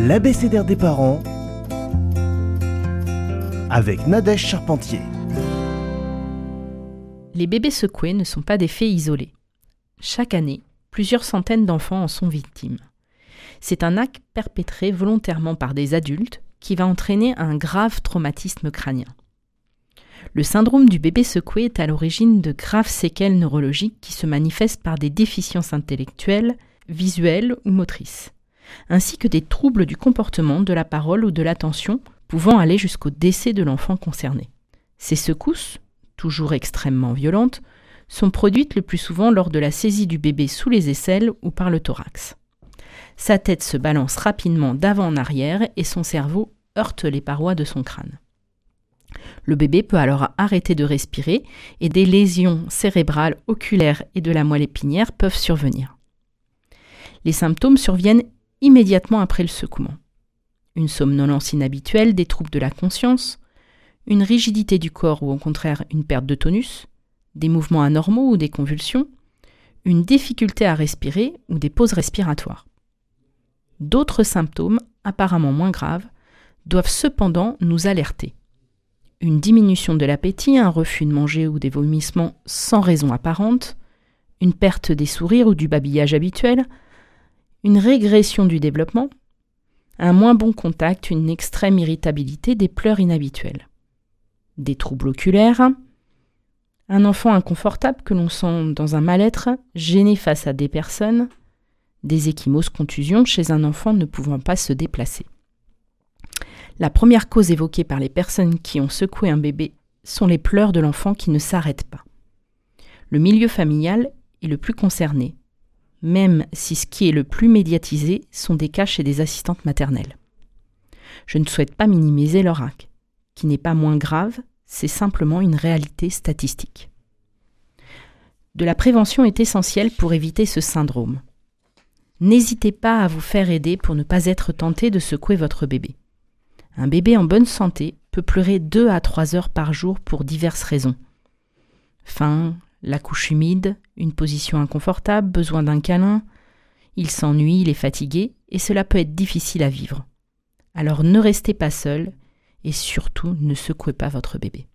l'abécédaire des parents avec Nadège Charpentier. Les bébés secoués ne sont pas des faits isolés. Chaque année, plusieurs centaines d'enfants en sont victimes. C'est un acte perpétré volontairement par des adultes qui va entraîner un grave traumatisme crânien. Le syndrome du bébé secoué est à l'origine de graves séquelles neurologiques qui se manifestent par des déficiences intellectuelles, visuelles ou motrices, ainsi que des troubles du comportement, de la parole ou de l'attention pouvant aller jusqu'au décès de l'enfant concerné. Ces secousses, toujours extrêmement violentes, sont produites le plus souvent lors de la saisie du bébé sous les aisselles ou par le thorax. Sa tête se balance rapidement d'avant en arrière et son cerveau heurte les parois de son crâne. Le bébé peut alors arrêter de respirer et des lésions cérébrales, oculaires et de la moelle épinière peuvent survenir. Les symptômes surviennent immédiatement après le secouement. Une somnolence inhabituelle, des troubles de la conscience, une rigidité du corps ou au contraire une perte de tonus, des mouvements anormaux ou des convulsions, une difficulté à respirer ou des pauses respiratoires. D'autres symptômes, apparemment moins graves, doivent cependant nous alerter. Une diminution de l'appétit, un refus de manger ou des vomissements sans raison apparente, une perte des sourires ou du babillage habituel, une régression du développement, un moins bon contact, une extrême irritabilité, des pleurs inhabituelles, des troubles oculaires, un enfant inconfortable que l'on sent dans un mal-être, gêné face à des personnes, des échymoses contusions chez un enfant ne pouvant pas se déplacer. La première cause évoquée par les personnes qui ont secoué un bébé sont les pleurs de l'enfant qui ne s'arrêtent pas. Le milieu familial est le plus concerné, même si ce qui est le plus médiatisé sont des cas chez des assistantes maternelles. Je ne souhaite pas minimiser leur acte, qui n'est pas moins grave, c'est simplement une réalité statistique. De la prévention est essentielle pour éviter ce syndrome. N'hésitez pas à vous faire aider pour ne pas être tenté de secouer votre bébé. Un bébé en bonne santé peut pleurer 2 à 3 heures par jour pour diverses raisons. La couche humide, une position inconfortable, besoin d'un câlin, il s'ennuie, il est fatigué, et cela peut être difficile à vivre. Alors ne restez pas seul, et surtout ne secouez pas votre bébé.